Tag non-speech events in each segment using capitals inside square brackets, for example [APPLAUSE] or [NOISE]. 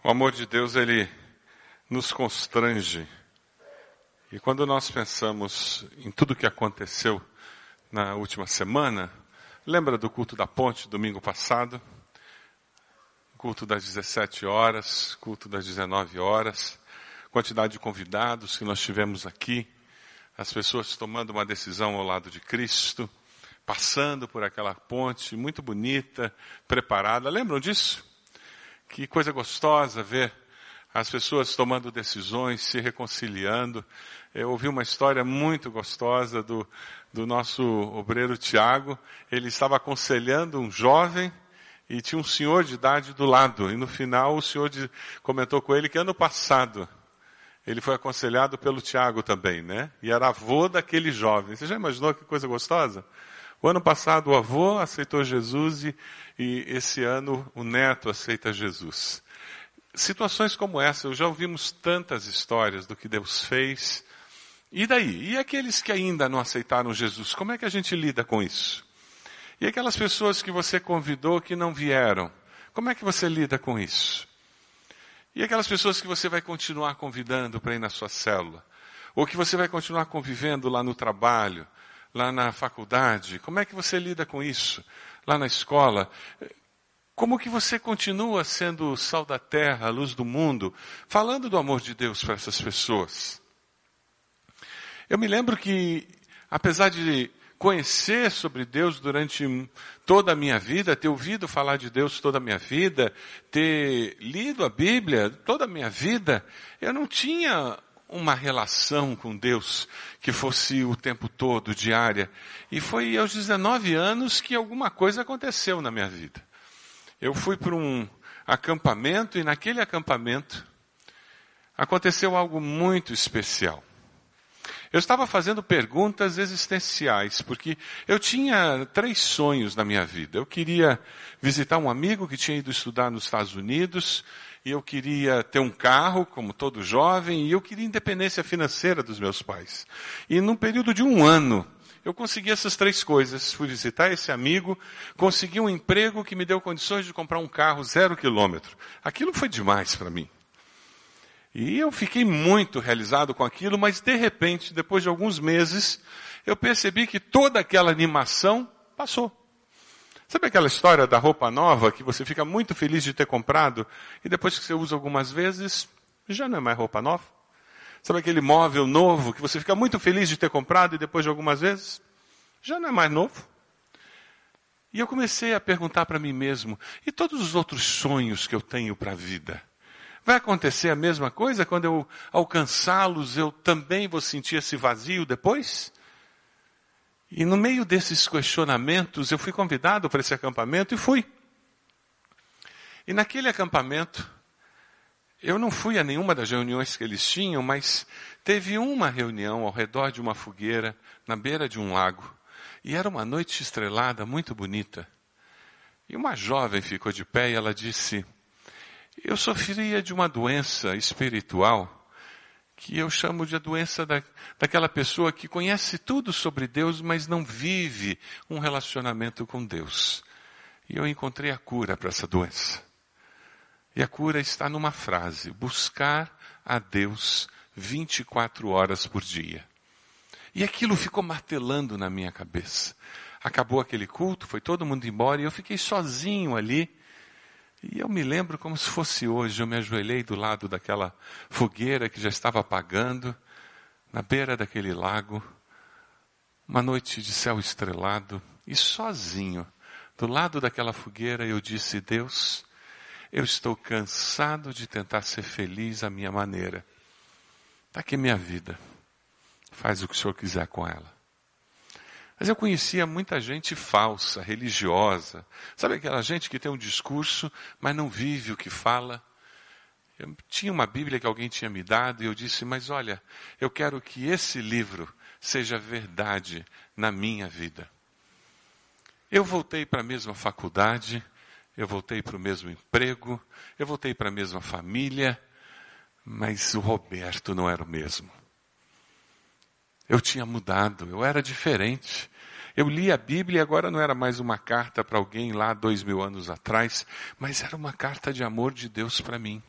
O amor de Deus, ele nos constrange. E quando nós pensamos em tudo que aconteceu na última semana, lembra do culto da ponte, domingo passado? Culto das 17 horas, culto das 19 horas, quantidade de convidados que nós tivemos aqui, as pessoas tomando uma decisão ao lado de Cristo, passando por aquela ponte muito bonita, preparada. Lembram disso? Que coisa gostosa ver as pessoas tomando decisões, se reconciliando. Eu ouvi uma história muito gostosa do, do nosso obreiro Tiago. Ele estava aconselhando um jovem e tinha um senhor de idade do lado. E no final o senhor de, comentou com ele que ano passado ele foi aconselhado pelo Tiago também, né? E era avô daquele jovem. Você já imaginou que coisa gostosa? O ano passado o avô aceitou Jesus e, e esse ano o neto aceita Jesus. Situações como essa, eu já ouvimos tantas histórias do que Deus fez. E daí? E aqueles que ainda não aceitaram Jesus, como é que a gente lida com isso? E aquelas pessoas que você convidou que não vieram, como é que você lida com isso? E aquelas pessoas que você vai continuar convidando para ir na sua célula? Ou que você vai continuar convivendo lá no trabalho? Lá na faculdade? Como é que você lida com isso? Lá na escola? Como que você continua sendo sal da terra, luz do mundo, falando do amor de Deus para essas pessoas? Eu me lembro que, apesar de conhecer sobre Deus durante toda a minha vida, ter ouvido falar de Deus toda a minha vida, ter lido a Bíblia toda a minha vida, eu não tinha uma relação com Deus que fosse o tempo todo, diária. E foi aos 19 anos que alguma coisa aconteceu na minha vida. Eu fui para um acampamento e naquele acampamento aconteceu algo muito especial. Eu estava fazendo perguntas existenciais, porque eu tinha três sonhos na minha vida. Eu queria visitar um amigo que tinha ido estudar nos Estados Unidos, eu queria ter um carro, como todo jovem, e eu queria independência financeira dos meus pais. E num período de um ano, eu consegui essas três coisas. Fui visitar esse amigo, consegui um emprego que me deu condições de comprar um carro zero quilômetro. Aquilo foi demais para mim. E eu fiquei muito realizado com aquilo, mas de repente, depois de alguns meses, eu percebi que toda aquela animação passou. Sabe aquela história da roupa nova que você fica muito feliz de ter comprado e depois que você usa algumas vezes, já não é mais roupa nova? Sabe aquele móvel novo que você fica muito feliz de ter comprado e depois de algumas vezes, já não é mais novo? E eu comecei a perguntar para mim mesmo, e todos os outros sonhos que eu tenho para a vida? Vai acontecer a mesma coisa quando eu alcançá-los, eu também vou sentir esse vazio depois? E no meio desses questionamentos, eu fui convidado para esse acampamento e fui. E naquele acampamento, eu não fui a nenhuma das reuniões que eles tinham, mas teve uma reunião ao redor de uma fogueira, na beira de um lago. E era uma noite estrelada, muito bonita. E uma jovem ficou de pé e ela disse: Eu sofria de uma doença espiritual que eu chamo de a doença da, daquela pessoa que conhece tudo sobre Deus, mas não vive um relacionamento com Deus. E eu encontrei a cura para essa doença. E a cura está numa frase: buscar a Deus 24 horas por dia. E aquilo ficou martelando na minha cabeça. Acabou aquele culto, foi todo mundo embora e eu fiquei sozinho ali e eu me lembro como se fosse hoje, eu me ajoelhei do lado daquela fogueira que já estava apagando, na beira daquele lago, uma noite de céu estrelado, e sozinho, do lado daquela fogueira, eu disse: Deus, eu estou cansado de tentar ser feliz à minha maneira. Está aqui minha vida. Faz o que o Senhor quiser com ela. Mas eu conhecia muita gente falsa, religiosa. Sabe aquela gente que tem um discurso, mas não vive o que fala? Eu tinha uma Bíblia que alguém tinha me dado e eu disse, mas olha, eu quero que esse livro seja verdade na minha vida. Eu voltei para a mesma faculdade, eu voltei para o mesmo emprego, eu voltei para a mesma família, mas o Roberto não era o mesmo. Eu tinha mudado, eu era diferente. Eu li a Bíblia e agora não era mais uma carta para alguém lá dois mil anos atrás, mas era uma carta de amor de Deus para mim.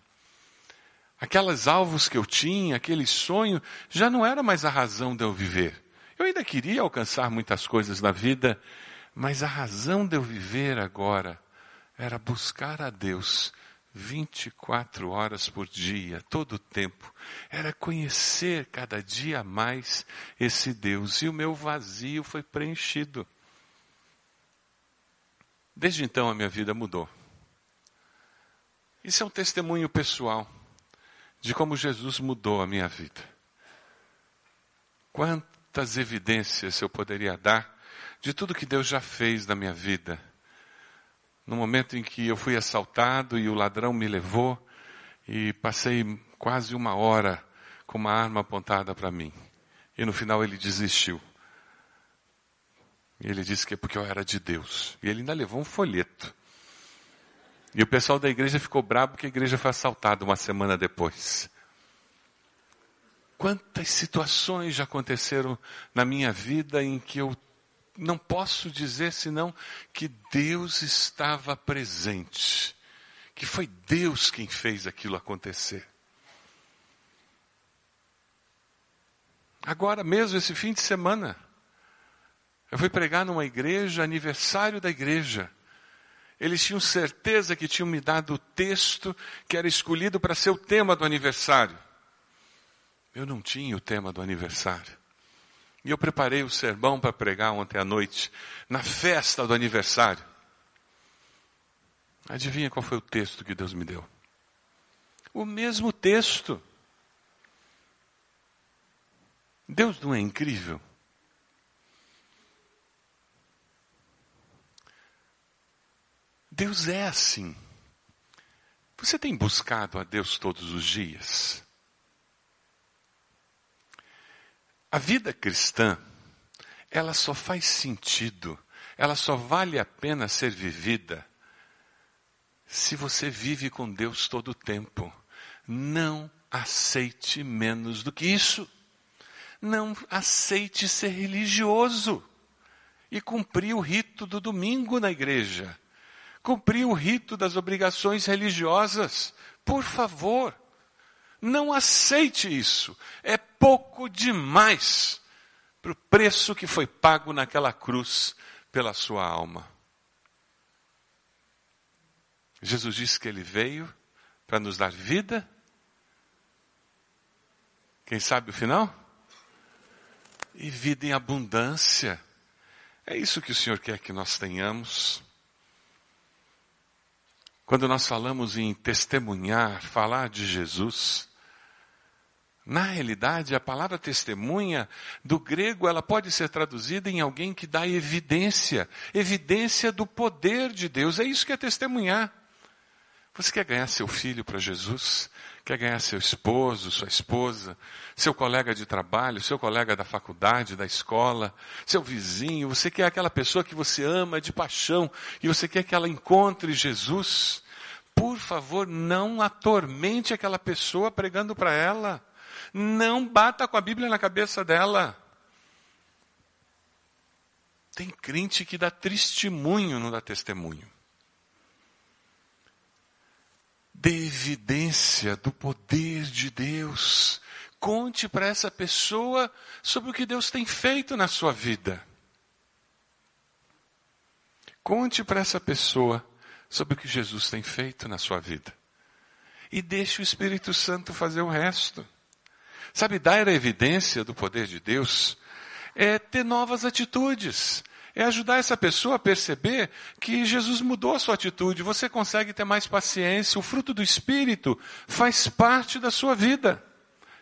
Aquelas alvos que eu tinha, aquele sonho, já não era mais a razão de eu viver. Eu ainda queria alcançar muitas coisas na vida, mas a razão de eu viver agora era buscar a Deus 24 horas por dia, todo o tempo. Era conhecer cada dia mais esse Deus. E o meu vazio foi preenchido. Desde então a minha vida mudou. Isso é um testemunho pessoal de como Jesus mudou a minha vida. Quantas evidências eu poderia dar de tudo que Deus já fez na minha vida. No momento em que eu fui assaltado e o ladrão me levou e passei quase uma hora com uma arma apontada para mim. E no final ele desistiu. Ele disse que é porque eu era de Deus. E ele ainda levou um folheto. E o pessoal da igreja ficou bravo porque a igreja foi assaltada uma semana depois. Quantas situações já aconteceram na minha vida em que eu não posso dizer senão que Deus estava presente, que foi Deus quem fez aquilo acontecer. Agora mesmo, esse fim de semana, eu fui pregar numa igreja, aniversário da igreja. Eles tinham certeza que tinham me dado o texto que era escolhido para ser o tema do aniversário. Eu não tinha o tema do aniversário. E eu preparei o sermão para pregar ontem à noite, na festa do aniversário. Adivinha qual foi o texto que Deus me deu? O mesmo texto. Deus não é incrível? Deus é assim. Você tem buscado a Deus todos os dias? A vida cristã, ela só faz sentido, ela só vale a pena ser vivida se você vive com Deus todo o tempo. Não aceite menos do que isso. Não aceite ser religioso e cumprir o rito do domingo na igreja cumprir o rito das obrigações religiosas. Por favor, não aceite isso. É pouco demais para o preço que foi pago naquela cruz pela sua alma. Jesus disse que ele veio para nos dar vida. Quem sabe o final? E vida em abundância. É isso que o Senhor quer que nós tenhamos. Quando nós falamos em testemunhar, falar de Jesus, na realidade, a palavra testemunha, do grego, ela pode ser traduzida em alguém que dá evidência, evidência do poder de Deus. É isso que é testemunhar. Você quer ganhar seu filho para Jesus? Quer ganhar seu esposo, sua esposa, seu colega de trabalho, seu colega da faculdade, da escola, seu vizinho? Você quer aquela pessoa que você ama de paixão e você quer que ela encontre Jesus? Por favor, não atormente aquela pessoa pregando para ela. Não bata com a Bíblia na cabeça dela. Tem crente que dá testemunho, não dá testemunho. Dê evidência do poder de Deus. Conte para essa pessoa sobre o que Deus tem feito na sua vida. Conte para essa pessoa sobre o que Jesus tem feito na sua vida. E deixe o Espírito Santo fazer o resto. Sabe, dar a evidência do poder de Deus é ter novas atitudes é ajudar essa pessoa a perceber que Jesus mudou a sua atitude, você consegue ter mais paciência, o fruto do Espírito faz parte da sua vida.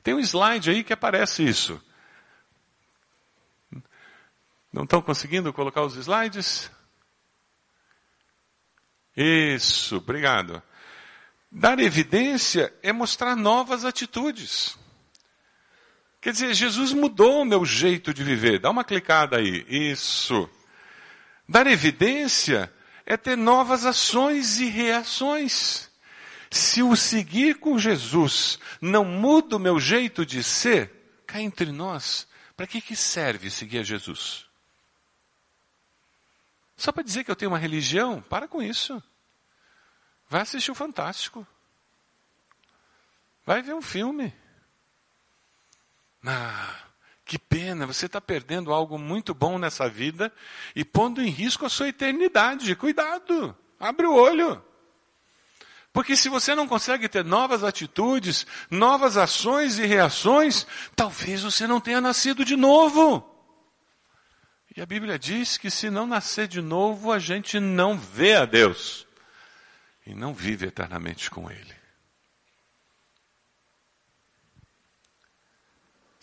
Tem um slide aí que aparece isso. Não estão conseguindo colocar os slides? Isso, obrigado. Dar evidência é mostrar novas atitudes. Quer dizer, Jesus mudou o meu jeito de viver. Dá uma clicada aí. Isso. Dar evidência é ter novas ações e reações. Se o seguir com Jesus não muda o meu jeito de ser, cá entre nós, para que, que serve seguir a Jesus? Só para dizer que eu tenho uma religião? Para com isso. Vai assistir o Fantástico. Vai ver um filme. Ah, que pena, você está perdendo algo muito bom nessa vida e pondo em risco a sua eternidade. Cuidado, abre o olho. Porque se você não consegue ter novas atitudes, novas ações e reações, talvez você não tenha nascido de novo. E a Bíblia diz que se não nascer de novo, a gente não vê a Deus e não vive eternamente com Ele.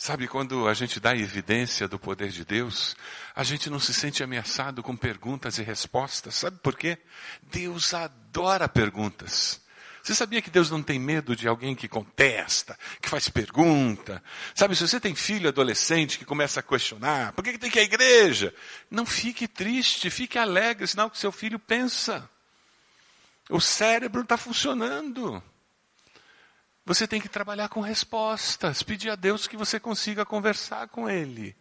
Sabe, quando a gente dá evidência do poder de Deus, a gente não se sente ameaçado com perguntas e respostas. Sabe por quê? Deus adora perguntas. Você sabia que Deus não tem medo de alguém que contesta, que faz pergunta? Sabe, se você tem filho adolescente que começa a questionar, por que, tem que ir à igreja? Não fique triste, fique alegre, sinal que seu filho pensa. O cérebro está funcionando. Você tem que trabalhar com respostas, pedir a Deus que você consiga conversar com Ele.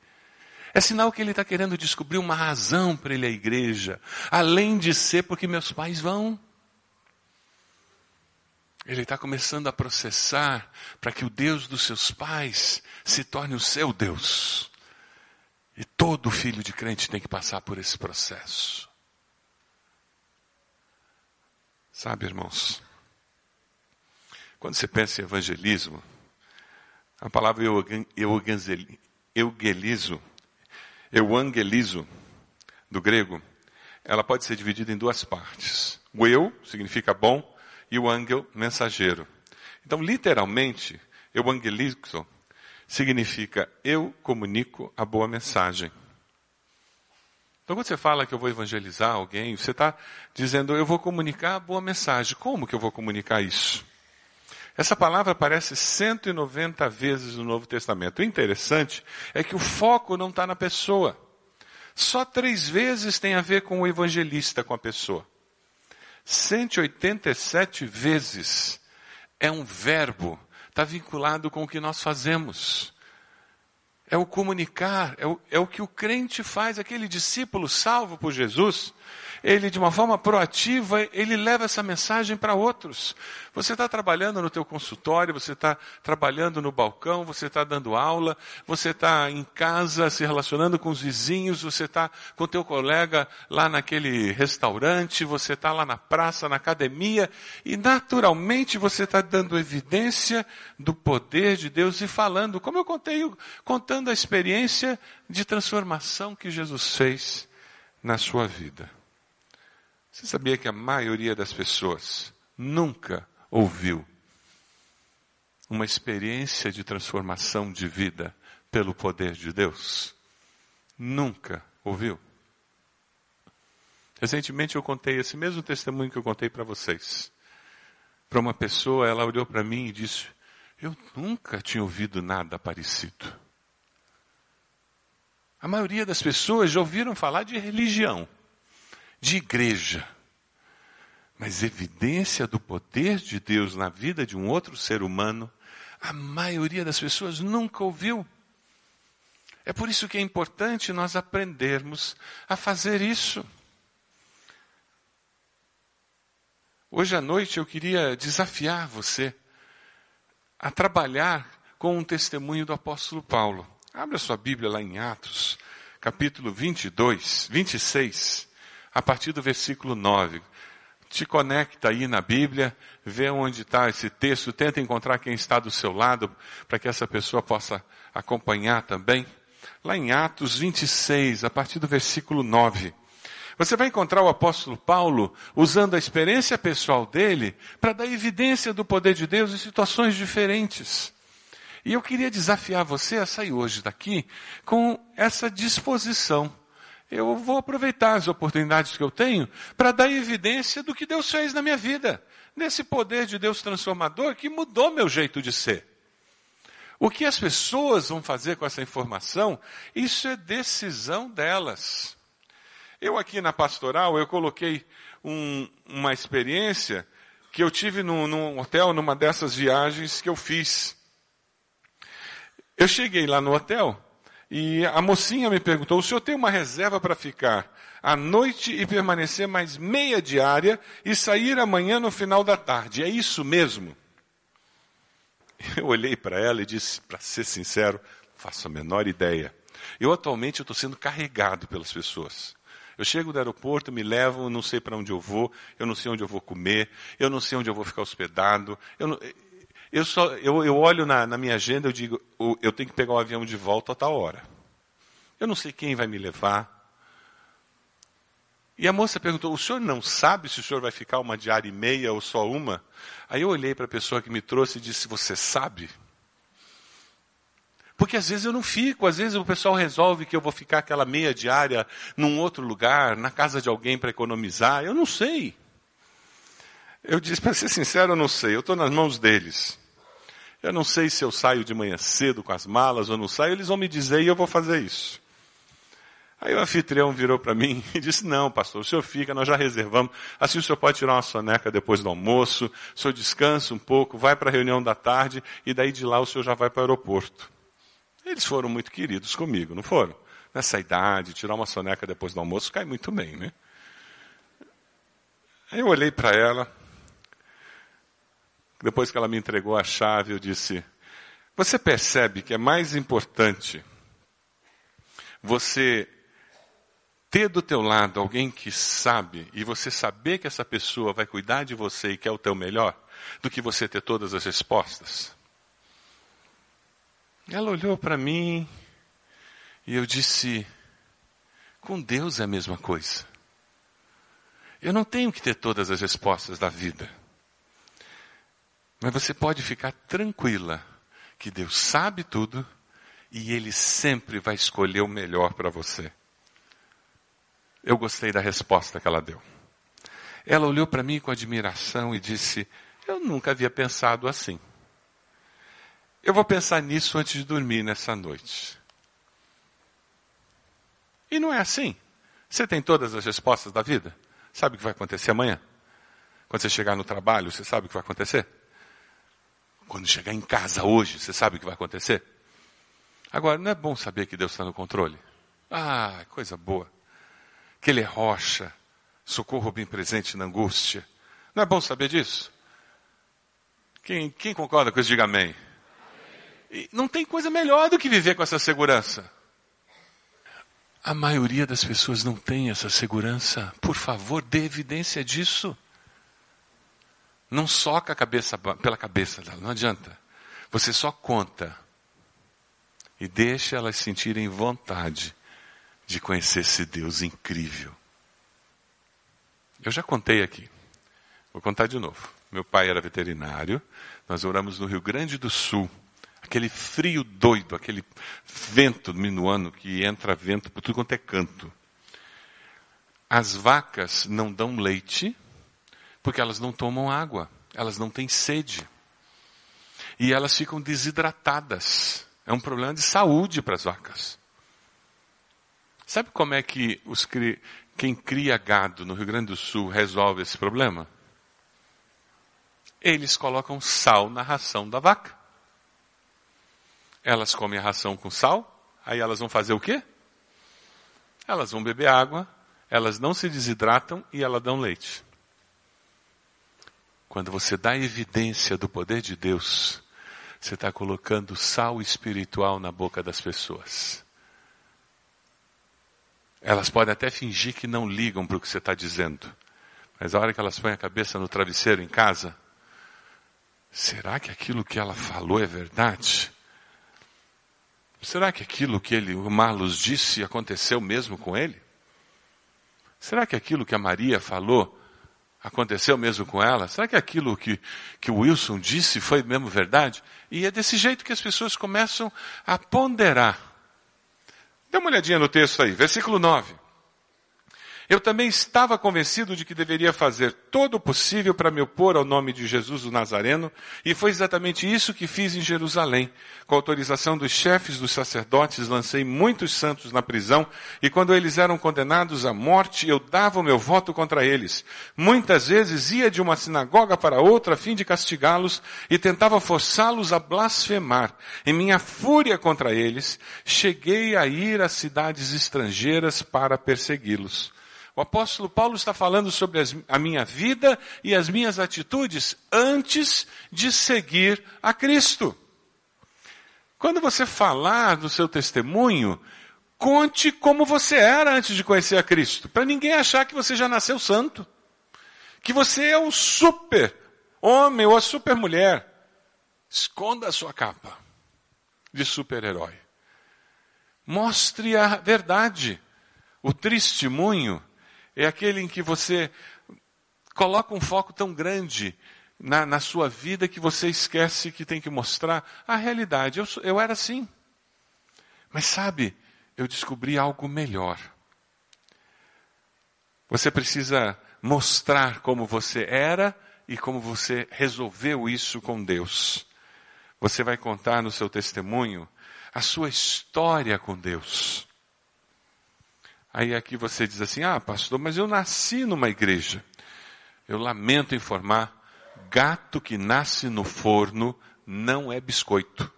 É sinal que Ele está querendo descobrir uma razão para Ele à igreja, além de ser porque meus pais vão. Ele está começando a processar para que o Deus dos seus pais se torne o seu Deus. E todo filho de crente tem que passar por esse processo. Sabe, irmãos, quando você pensa em evangelismo, a palavra eugelizo, euangelizo, do grego, ela pode ser dividida em duas partes. O eu significa bom, e o angel mensageiro. Então, literalmente, evangelizo significa eu comunico a boa mensagem. Então, quando você fala que eu vou evangelizar alguém, você está dizendo eu vou comunicar a boa mensagem. Como que eu vou comunicar isso? Essa palavra aparece 190 vezes no Novo Testamento. O interessante é que o foco não está na pessoa. Só três vezes tem a ver com o evangelista, com a pessoa. 187 vezes é um verbo, está vinculado com o que nós fazemos. É o comunicar, é o, é o que o crente faz, aquele discípulo salvo por Jesus, ele de uma forma proativa, ele leva essa mensagem para outros. Você está trabalhando no teu consultório, você está trabalhando no balcão, você está dando aula, você está em casa se relacionando com os vizinhos, você está com teu colega lá naquele restaurante, você está lá na praça, na academia, e naturalmente você está dando evidência do poder de Deus e falando, como eu contei, contando a experiência de transformação que Jesus fez na sua vida. Você sabia que a maioria das pessoas nunca ouviu uma experiência de transformação de vida pelo poder de Deus? Nunca ouviu. Recentemente eu contei esse mesmo testemunho que eu contei para vocês. Para uma pessoa, ela olhou para mim e disse: Eu nunca tinha ouvido nada parecido. A maioria das pessoas já ouviram falar de religião de igreja. Mas evidência do poder de Deus na vida de um outro ser humano, a maioria das pessoas nunca ouviu. É por isso que é importante nós aprendermos a fazer isso. Hoje à noite eu queria desafiar você a trabalhar com um testemunho do apóstolo Paulo. Abra sua Bíblia lá em Atos, capítulo 22, 26 a partir do versículo 9. Te conecta aí na Bíblia, vê onde está esse texto, tenta encontrar quem está do seu lado, para que essa pessoa possa acompanhar também. Lá em Atos 26, a partir do versículo 9. Você vai encontrar o apóstolo Paulo usando a experiência pessoal dele para dar evidência do poder de Deus em situações diferentes. E eu queria desafiar você a sair hoje daqui com essa disposição eu vou aproveitar as oportunidades que eu tenho para dar evidência do que Deus fez na minha vida, nesse poder de Deus transformador que mudou meu jeito de ser. O que as pessoas vão fazer com essa informação, isso é decisão delas. Eu aqui na pastoral, eu coloquei um, uma experiência que eu tive num, num hotel, numa dessas viagens que eu fiz. Eu cheguei lá no hotel, e a mocinha me perguntou: o senhor tem uma reserva para ficar à noite e permanecer mais meia diária e sair amanhã no final da tarde? É isso mesmo? [LAUGHS] Eu olhei para ela e disse, para ser sincero, faço a menor ideia. Eu atualmente estou sendo carregado pelas pessoas. Eu chego do aeroporto, me levam, não sei para onde eu vou, eu não sei onde eu vou comer, eu não sei onde eu vou ficar hospedado. Eu, não, eu, só, eu, eu olho na, na minha agenda e digo, eu tenho que pegar o avião de volta a tal hora. Eu não sei quem vai me levar. E a moça perguntou: o senhor não sabe se o senhor vai ficar uma diária e meia ou só uma? Aí eu olhei para a pessoa que me trouxe e disse: Você sabe? Porque às vezes eu não fico, às vezes o pessoal resolve que eu vou ficar aquela meia diária num outro lugar, na casa de alguém para economizar. Eu não sei. Eu disse, [LAUGHS] para ser sincero, eu não sei. Eu estou nas mãos deles. Eu não sei se eu saio de manhã cedo com as malas ou não saio, eles vão me dizer e eu vou fazer isso. Aí o anfitrião virou para mim [LAUGHS] e disse, não, pastor, o senhor fica, nós já reservamos. Assim o senhor pode tirar uma soneca depois do almoço, o senhor descansa um pouco, vai para a reunião da tarde e daí de lá o senhor já vai para o aeroporto. Eles foram muito queridos comigo, não foram? Nessa idade, tirar uma soneca depois do almoço cai muito bem, né? Eu olhei para ela, depois que ela me entregou a chave, eu disse: Você percebe que é mais importante você ter do teu lado alguém que sabe e você saber que essa pessoa vai cuidar de você e quer o teu melhor, do que você ter todas as respostas? Ela olhou para mim e eu disse: com Deus é a mesma coisa. Eu não tenho que ter todas as respostas da vida. Mas você pode ficar tranquila que Deus sabe tudo e Ele sempre vai escolher o melhor para você. Eu gostei da resposta que ela deu. Ela olhou para mim com admiração e disse: Eu nunca havia pensado assim. Eu vou pensar nisso antes de dormir nessa noite. E não é assim. Você tem todas as respostas da vida? Sabe o que vai acontecer amanhã? Quando você chegar no trabalho, você sabe o que vai acontecer? Quando chegar em casa hoje, você sabe o que vai acontecer? Agora, não é bom saber que Deus está no controle? Ah, coisa boa. Que Ele é rocha, socorro bem presente na angústia. Não é bom saber disso? Quem, quem concorda com isso, diga amém. Não tem coisa melhor do que viver com essa segurança. A maioria das pessoas não tem essa segurança. Por favor, dê evidência disso. Não soca a cabeça pela cabeça dela, não adianta. Você só conta e deixa elas sentirem vontade de conhecer esse Deus incrível. Eu já contei aqui. Vou contar de novo. Meu pai era veterinário. Nós oramos no Rio Grande do Sul aquele frio doido, aquele vento minuano que entra vento por tudo quanto é canto. As vacas não dão leite porque elas não tomam água, elas não têm sede. E elas ficam desidratadas. É um problema de saúde para as vacas. Sabe como é que os, quem cria gado no Rio Grande do Sul resolve esse problema? Eles colocam sal na ração da vaca. Elas comem a ração com sal, aí elas vão fazer o quê? Elas vão beber água, elas não se desidratam e elas dão leite. Quando você dá evidência do poder de Deus, você está colocando sal espiritual na boca das pessoas. Elas podem até fingir que não ligam para o que você está dizendo, mas a hora que elas põem a cabeça no travesseiro em casa, será que aquilo que ela falou é verdade? Será que aquilo que ele, o Marlos disse aconteceu mesmo com ele? Será que aquilo que a Maria falou aconteceu mesmo com ela? Será que aquilo que, que o Wilson disse foi mesmo verdade? E é desse jeito que as pessoas começam a ponderar. Dê uma olhadinha no texto aí, versículo 9. Eu também estava convencido de que deveria fazer todo o possível para me opor ao nome de Jesus o Nazareno, e foi exatamente isso que fiz em Jerusalém. Com autorização dos chefes dos sacerdotes, lancei muitos santos na prisão, e quando eles eram condenados à morte, eu dava o meu voto contra eles. Muitas vezes ia de uma sinagoga para outra a fim de castigá-los e tentava forçá-los a blasfemar. Em minha fúria contra eles, cheguei a ir a cidades estrangeiras para persegui-los. O apóstolo Paulo está falando sobre as, a minha vida e as minhas atitudes antes de seguir a Cristo. Quando você falar do seu testemunho, conte como você era antes de conhecer a Cristo, para ninguém achar que você já nasceu santo, que você é o super homem ou a super mulher. Esconda a sua capa de super-herói. Mostre a verdade. O testemunho é aquele em que você coloca um foco tão grande na, na sua vida que você esquece que tem que mostrar a realidade. Eu, eu era assim. Mas sabe, eu descobri algo melhor. Você precisa mostrar como você era e como você resolveu isso com Deus. Você vai contar no seu testemunho a sua história com Deus. Aí aqui você diz assim: ah, pastor, mas eu nasci numa igreja. Eu lamento informar, gato que nasce no forno não é biscoito.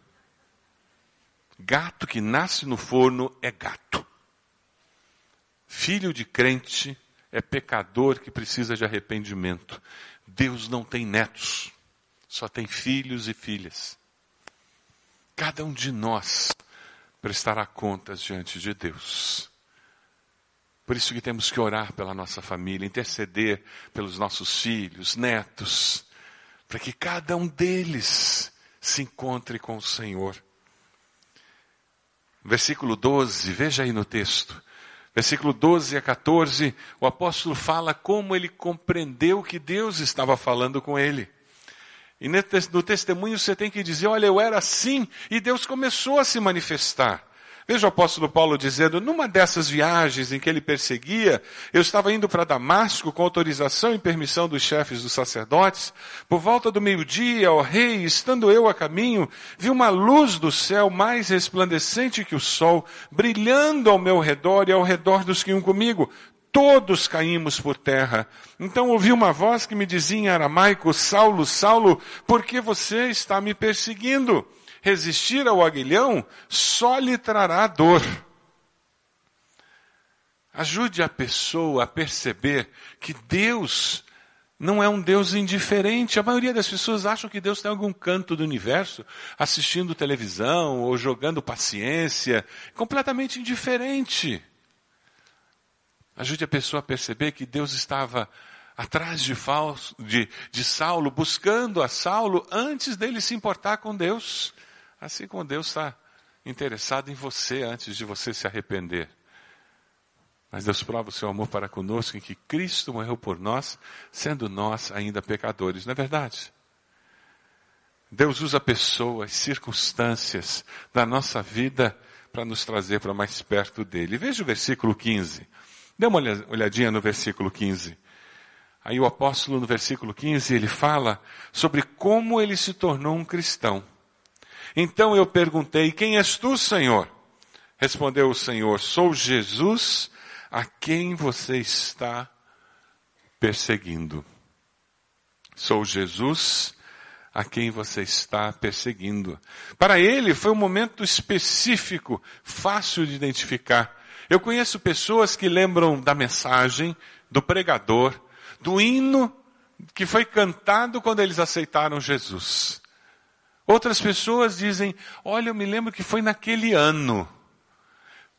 Gato que nasce no forno é gato. Filho de crente é pecador que precisa de arrependimento. Deus não tem netos, só tem filhos e filhas. Cada um de nós prestará contas diante de Deus. Por isso que temos que orar pela nossa família, interceder pelos nossos filhos, netos, para que cada um deles se encontre com o Senhor. Versículo 12, veja aí no texto. Versículo 12 a 14, o apóstolo fala como ele compreendeu que Deus estava falando com ele. E no testemunho você tem que dizer: olha, eu era assim, e Deus começou a se manifestar. Veja o apóstolo Paulo dizendo, numa dessas viagens em que ele perseguia, eu estava indo para Damasco com autorização e permissão dos chefes dos sacerdotes. Por volta do meio-dia, ó rei, estando eu a caminho, vi uma luz do céu mais resplandecente que o sol, brilhando ao meu redor e ao redor dos que iam comigo. Todos caímos por terra. Então ouvi uma voz que me dizia em aramaico, Saulo, Saulo, por que você está me perseguindo? Resistir ao aguilhão só lhe trará dor. Ajude a pessoa a perceber que Deus não é um Deus indiferente. A maioria das pessoas acham que Deus está em algum canto do universo, assistindo televisão ou jogando paciência, completamente indiferente. Ajude a pessoa a perceber que Deus estava atrás de, falso, de, de Saulo, buscando a Saulo antes dele se importar com Deus. Assim como Deus está interessado em você antes de você se arrepender. Mas Deus prova o seu amor para conosco em que Cristo morreu por nós, sendo nós ainda pecadores, não é verdade? Deus usa pessoas, circunstâncias da nossa vida para nos trazer para mais perto dele. Veja o versículo 15. Dê uma olhadinha no versículo 15. Aí o apóstolo no versículo 15 ele fala sobre como ele se tornou um cristão. Então eu perguntei: Quem és tu, Senhor? Respondeu o Senhor: Sou Jesus a quem você está perseguindo. Sou Jesus a quem você está perseguindo. Para ele foi um momento específico, fácil de identificar. Eu conheço pessoas que lembram da mensagem, do pregador, do hino que foi cantado quando eles aceitaram Jesus. Outras pessoas dizem: Olha, eu me lembro que foi naquele ano.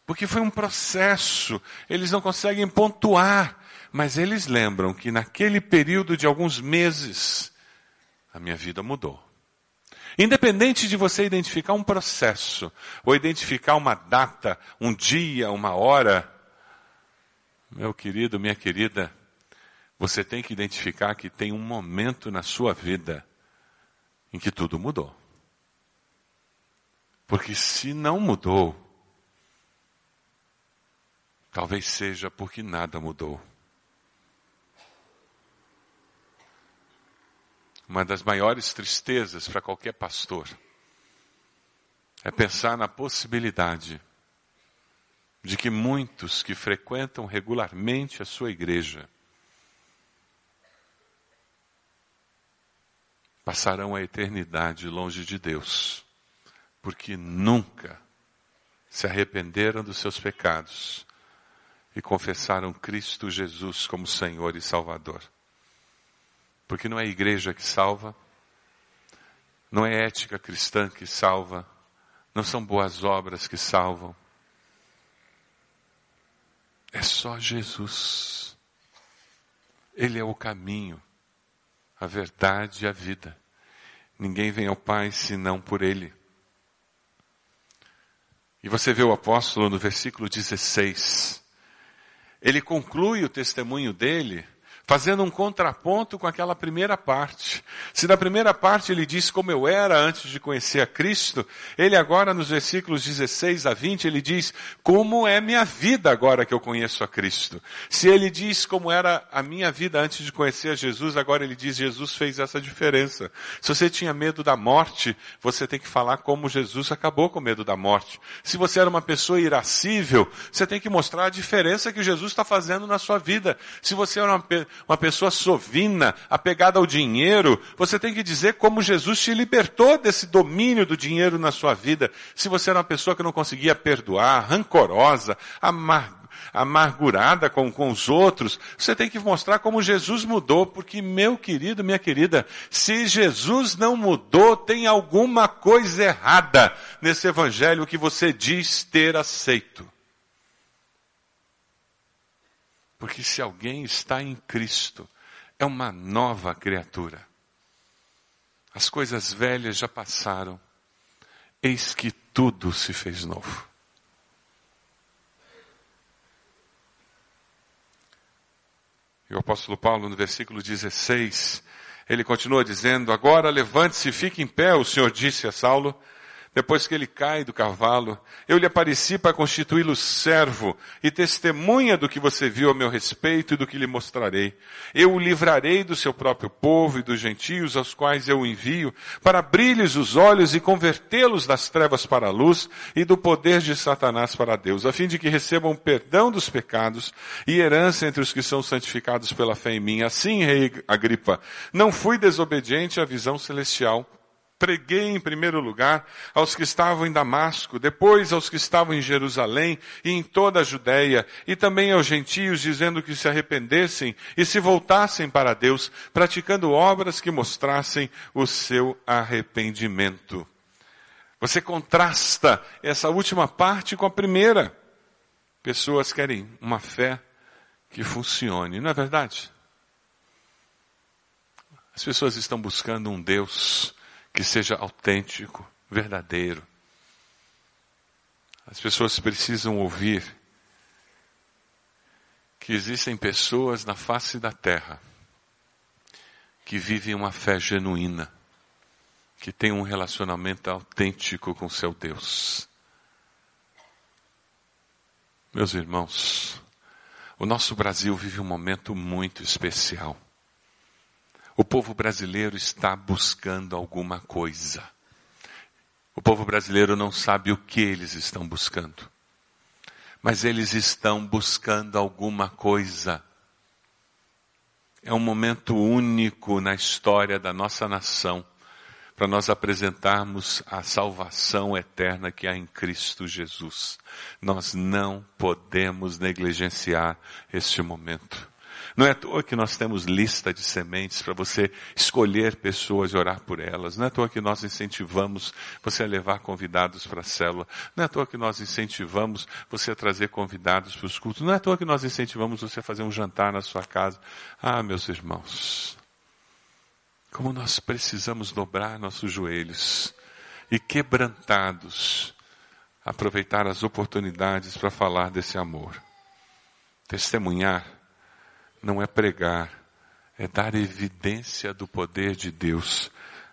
Porque foi um processo, eles não conseguem pontuar, mas eles lembram que naquele período de alguns meses, a minha vida mudou. Independente de você identificar um processo, ou identificar uma data, um dia, uma hora, meu querido, minha querida, você tem que identificar que tem um momento na sua vida em que tudo mudou. Porque se não mudou, talvez seja porque nada mudou. Uma das maiores tristezas para qualquer pastor é pensar na possibilidade de que muitos que frequentam regularmente a sua igreja passarão a eternidade longe de Deus, porque nunca se arrependeram dos seus pecados e confessaram Cristo Jesus como Senhor e Salvador. Porque não é a igreja que salva, não é ética cristã que salva, não são boas obras que salvam. É só Jesus. Ele é o caminho, a verdade e a vida. Ninguém vem ao Pai senão por Ele. E você vê o apóstolo no versículo 16. Ele conclui o testemunho dele fazendo um contraponto com aquela primeira parte. Se na primeira parte ele diz como eu era antes de conhecer a Cristo, ele agora nos versículos 16 a 20 ele diz como é minha vida agora que eu conheço a Cristo. Se ele diz como era a minha vida antes de conhecer a Jesus, agora ele diz Jesus fez essa diferença. Se você tinha medo da morte, você tem que falar como Jesus acabou com o medo da morte. Se você era uma pessoa irascível, você tem que mostrar a diferença que Jesus está fazendo na sua vida. Se você era uma uma pessoa sovina, apegada ao dinheiro, você tem que dizer como Jesus te libertou desse domínio do dinheiro na sua vida. Se você era uma pessoa que não conseguia perdoar, rancorosa, amar, amargurada com, com os outros, você tem que mostrar como Jesus mudou, porque meu querido, minha querida, se Jesus não mudou, tem alguma coisa errada nesse evangelho que você diz ter aceito. Porque se alguém está em Cristo, é uma nova criatura. As coisas velhas já passaram, eis que tudo se fez novo. E o apóstolo Paulo, no versículo 16, ele continua dizendo: Agora levante-se e fique em pé, o Senhor disse a Saulo depois que ele cai do cavalo, eu lhe apareci para constituí-lo servo e testemunha do que você viu a meu respeito e do que lhe mostrarei. Eu o livrarei do seu próprio povo e dos gentios aos quais eu o envio, para abrir-lhes os olhos e convertê-los das trevas para a luz e do poder de Satanás para Deus, a fim de que recebam perdão dos pecados e herança entre os que são santificados pela fé em mim. Assim, rei Agripa, não fui desobediente à visão celestial, Preguei em primeiro lugar aos que estavam em Damasco, depois aos que estavam em Jerusalém e em toda a Judéia, e também aos gentios, dizendo que se arrependessem e se voltassem para Deus, praticando obras que mostrassem o seu arrependimento. Você contrasta essa última parte com a primeira. Pessoas querem uma fé que funcione, não é verdade? As pessoas estão buscando um Deus que seja autêntico, verdadeiro. As pessoas precisam ouvir que existem pessoas na face da terra que vivem uma fé genuína, que têm um relacionamento autêntico com seu Deus. Meus irmãos, o nosso Brasil vive um momento muito especial. O povo brasileiro está buscando alguma coisa. O povo brasileiro não sabe o que eles estão buscando. Mas eles estão buscando alguma coisa. É um momento único na história da nossa nação para nós apresentarmos a salvação eterna que há em Cristo Jesus. Nós não podemos negligenciar este momento. Não é à toa que nós temos lista de sementes para você escolher pessoas e orar por elas. Não é à toa que nós incentivamos você a levar convidados para a célula. Não é à toa que nós incentivamos você a trazer convidados para os cultos. Não é à toa que nós incentivamos você a fazer um jantar na sua casa. Ah, meus irmãos, como nós precisamos dobrar nossos joelhos e quebrantados aproveitar as oportunidades para falar desse amor. Testemunhar não é pregar, é dar evidência do poder de Deus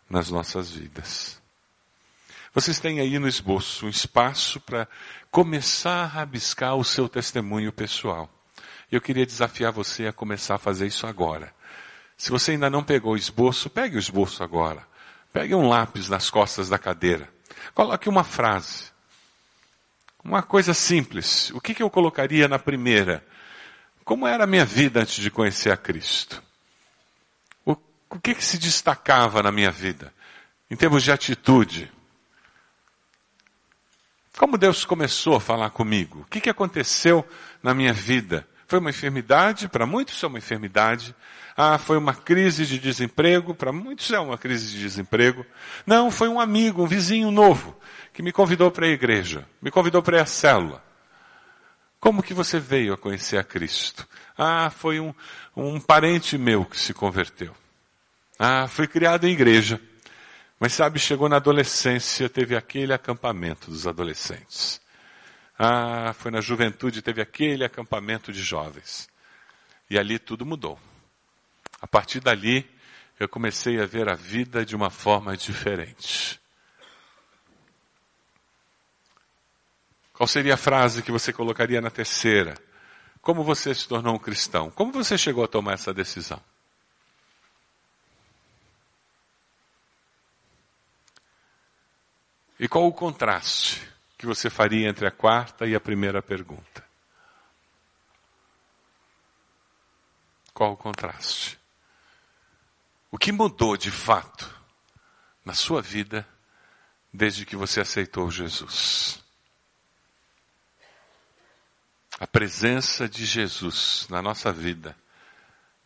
nas nossas vidas. Vocês têm aí no esboço um espaço para começar a rabiscar o seu testemunho pessoal. Eu queria desafiar você a começar a fazer isso agora. Se você ainda não pegou o esboço, pegue o esboço agora. Pegue um lápis nas costas da cadeira. Coloque uma frase. Uma coisa simples. O que, que eu colocaria na primeira? Como era a minha vida antes de conhecer a Cristo? O, o que, que se destacava na minha vida? Em termos de atitude. Como Deus começou a falar comigo? O que, que aconteceu na minha vida? Foi uma enfermidade? Para muitos é uma enfermidade. Ah, foi uma crise de desemprego? Para muitos é uma crise de desemprego. Não, foi um amigo, um vizinho novo, que me convidou para a igreja, me convidou para à célula. Como que você veio a conhecer a Cristo? Ah, foi um, um parente meu que se converteu. Ah, fui criado em igreja. Mas sabe, chegou na adolescência, teve aquele acampamento dos adolescentes. Ah, foi na juventude, teve aquele acampamento de jovens. E ali tudo mudou. A partir dali, eu comecei a ver a vida de uma forma diferente. Qual seria a frase que você colocaria na terceira? Como você se tornou um cristão? Como você chegou a tomar essa decisão? E qual o contraste que você faria entre a quarta e a primeira pergunta? Qual o contraste? O que mudou de fato na sua vida desde que você aceitou Jesus? A presença de Jesus na nossa vida,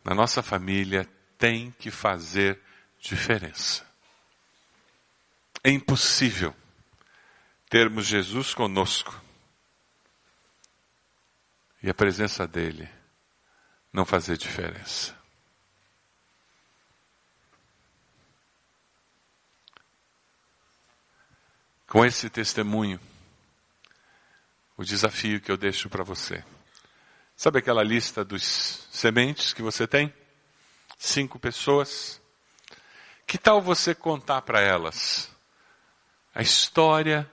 na nossa família, tem que fazer diferença. É impossível termos Jesus conosco e a presença dele não fazer diferença. Com esse testemunho, o desafio que eu deixo para você. Sabe aquela lista dos sementes que você tem? Cinco pessoas. Que tal você contar para elas a história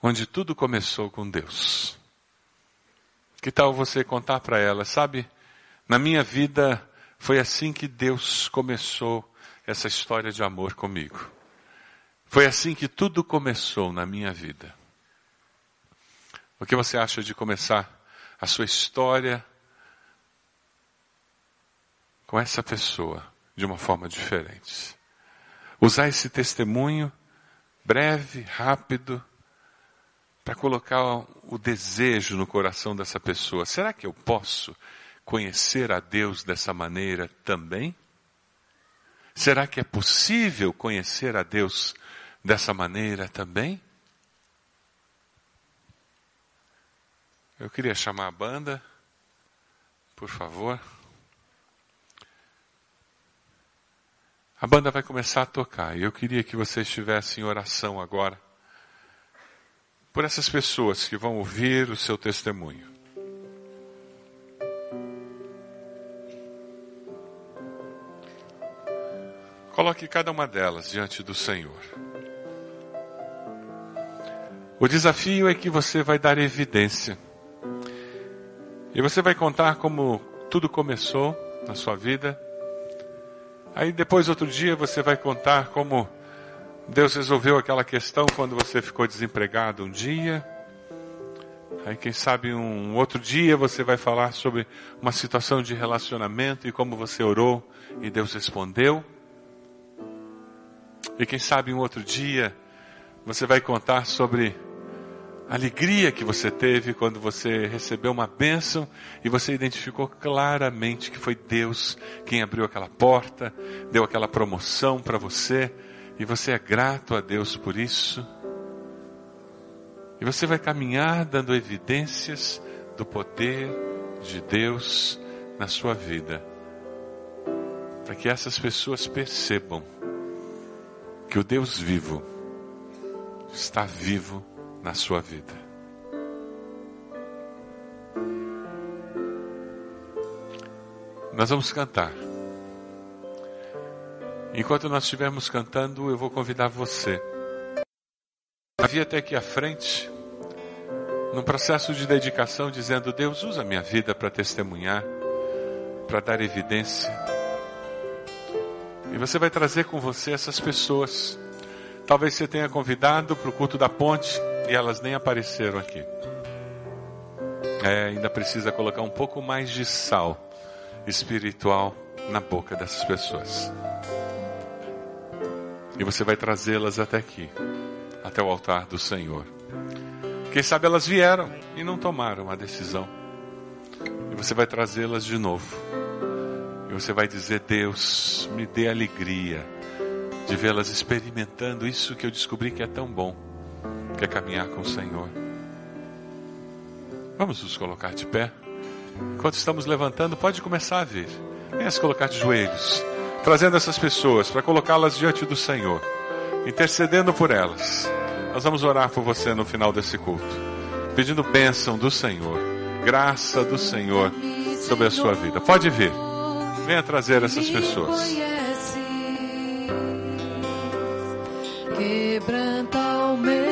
onde tudo começou com Deus. Que tal você contar para ela, sabe? Na minha vida foi assim que Deus começou essa história de amor comigo. Foi assim que tudo começou na minha vida. O que você acha de começar a sua história com essa pessoa de uma forma diferente? Usar esse testemunho breve, rápido, para colocar o desejo no coração dessa pessoa. Será que eu posso conhecer a Deus dessa maneira também? Será que é possível conhecer a Deus dessa maneira também? Eu queria chamar a banda, por favor. A banda vai começar a tocar e eu queria que você estivesse em oração agora por essas pessoas que vão ouvir o seu testemunho. Coloque cada uma delas diante do Senhor. O desafio é que você vai dar evidência. E você vai contar como tudo começou na sua vida. Aí depois, outro dia, você vai contar como Deus resolveu aquela questão quando você ficou desempregado um dia. Aí, quem sabe, um outro dia você vai falar sobre uma situação de relacionamento e como você orou e Deus respondeu. E quem sabe, um outro dia você vai contar sobre alegria que você teve quando você recebeu uma bênção e você identificou claramente que foi Deus quem abriu aquela porta, deu aquela promoção para você e você é grato a Deus por isso. E você vai caminhar dando evidências do poder de Deus na sua vida. Para que essas pessoas percebam que o Deus vivo está vivo na sua vida. Nós vamos cantar. Enquanto nós estivermos cantando, eu vou convidar você a até aqui à frente, num processo de dedicação, dizendo: Deus, usa minha vida para testemunhar, para dar evidência. E você vai trazer com você essas pessoas. Talvez você tenha convidado para o culto da ponte e elas nem apareceram aqui. É, ainda precisa colocar um pouco mais de sal espiritual na boca dessas pessoas. E você vai trazê-las até aqui, até o altar do Senhor. Quem sabe elas vieram e não tomaram a decisão. E você vai trazê-las de novo. E você vai dizer: Deus, me dê alegria de vê-las experimentando isso que eu descobri que é tão bom, que é caminhar com o Senhor. Vamos nos colocar de pé. Enquanto estamos levantando, pode começar a vir. Venha se colocar de joelhos, trazendo essas pessoas para colocá-las diante do Senhor, intercedendo por elas. Nós vamos orar por você no final desse culto, pedindo bênção do Senhor, graça do Senhor sobre a sua vida. Pode vir, venha trazer essas pessoas. Quebranta o meu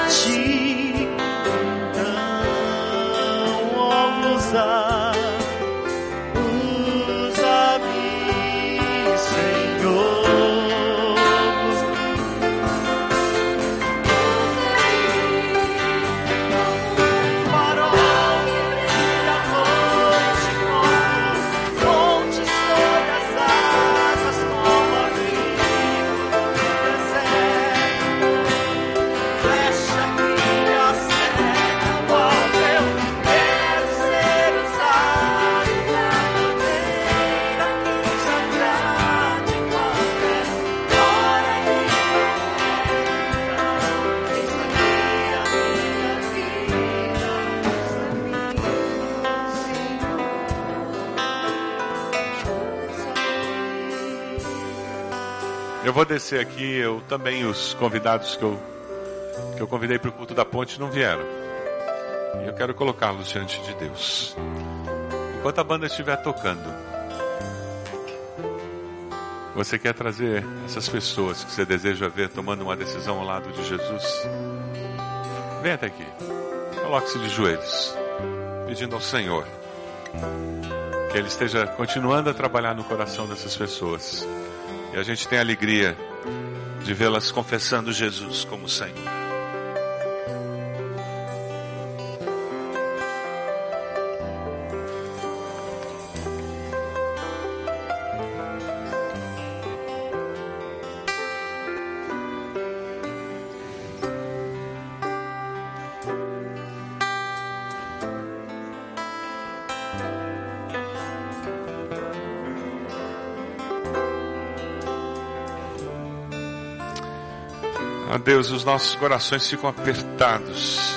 só a Descer aqui, eu também, os convidados que eu, que eu convidei para o culto da ponte não vieram. E eu quero colocá-los diante de Deus. Enquanto a banda estiver tocando, você quer trazer essas pessoas que você deseja ver tomando uma decisão ao lado de Jesus? Vem até aqui. Coloque-se de joelhos, pedindo ao Senhor que Ele esteja continuando a trabalhar no coração dessas pessoas. E a gente tem alegria de vê-las confessando Jesus como Senhor. Deus, os nossos corações ficam apertados.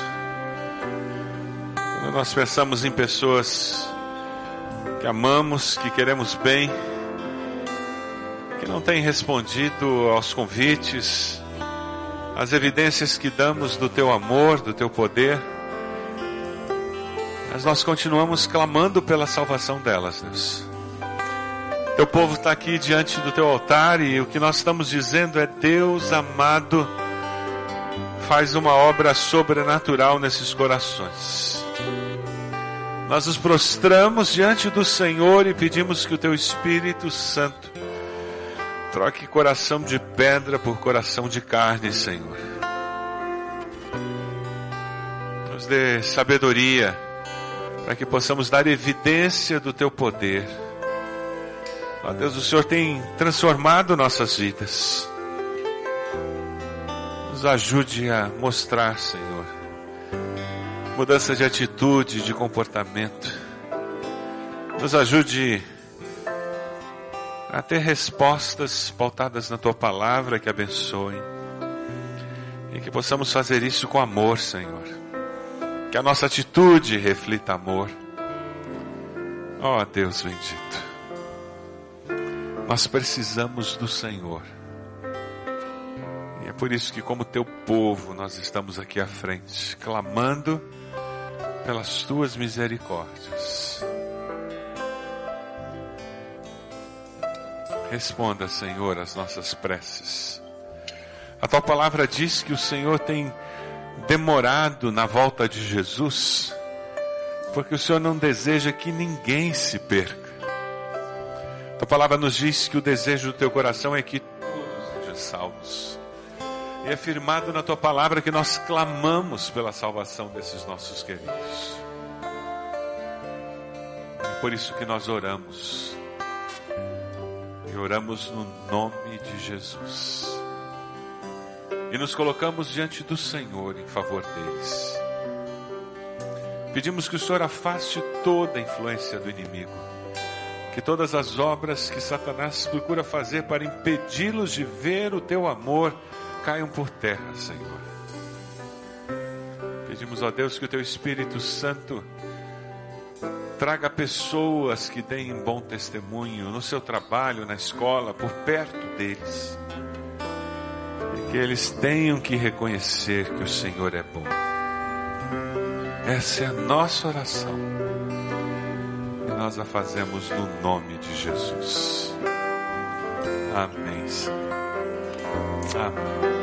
Quando nós pensamos em pessoas que amamos, que queremos bem, que não têm respondido aos convites, às evidências que damos do teu amor, do teu poder, mas nós continuamos clamando pela salvação delas, Deus. Teu povo está aqui diante do teu altar e o que nós estamos dizendo é: Deus amado, faz uma obra sobrenatural nesses corações. Nós nos prostramos diante do Senhor e pedimos que o Teu Espírito Santo troque coração de pedra por coração de carne, Senhor. Nos dê sabedoria para que possamos dar evidência do Teu poder. Ó Deus, o Senhor tem transformado nossas vidas. Nos ajude a mostrar, Senhor, mudança de atitude, de comportamento. Nos ajude a ter respostas pautadas na tua palavra que abençoem. E que possamos fazer isso com amor, Senhor. Que a nossa atitude reflita amor. Ó oh, Deus bendito. Nós precisamos do Senhor. É por isso que, como teu povo, nós estamos aqui à frente, clamando pelas tuas misericórdias. Responda, Senhor, as nossas preces. A tua palavra diz que o Senhor tem demorado na volta de Jesus, porque o Senhor não deseja que ninguém se perca. A tua palavra nos diz que o desejo do teu coração é que todos sejam salvos. E é firmado na tua palavra que nós clamamos pela salvação desses nossos queridos. É por isso que nós oramos. E oramos no nome de Jesus. E nos colocamos diante do Senhor em favor deles. Pedimos que o Senhor afaste toda a influência do inimigo. Que todas as obras que Satanás procura fazer para impedi-los de ver o teu amor caiam por terra, Senhor. Pedimos a Deus que o Teu Espírito Santo traga pessoas que deem bom testemunho no seu trabalho, na escola, por perto deles. E que eles tenham que reconhecer que o Senhor é bom. Essa é a nossa oração. E nós a fazemos no nome de Jesus. Amém, Senhor. Amém.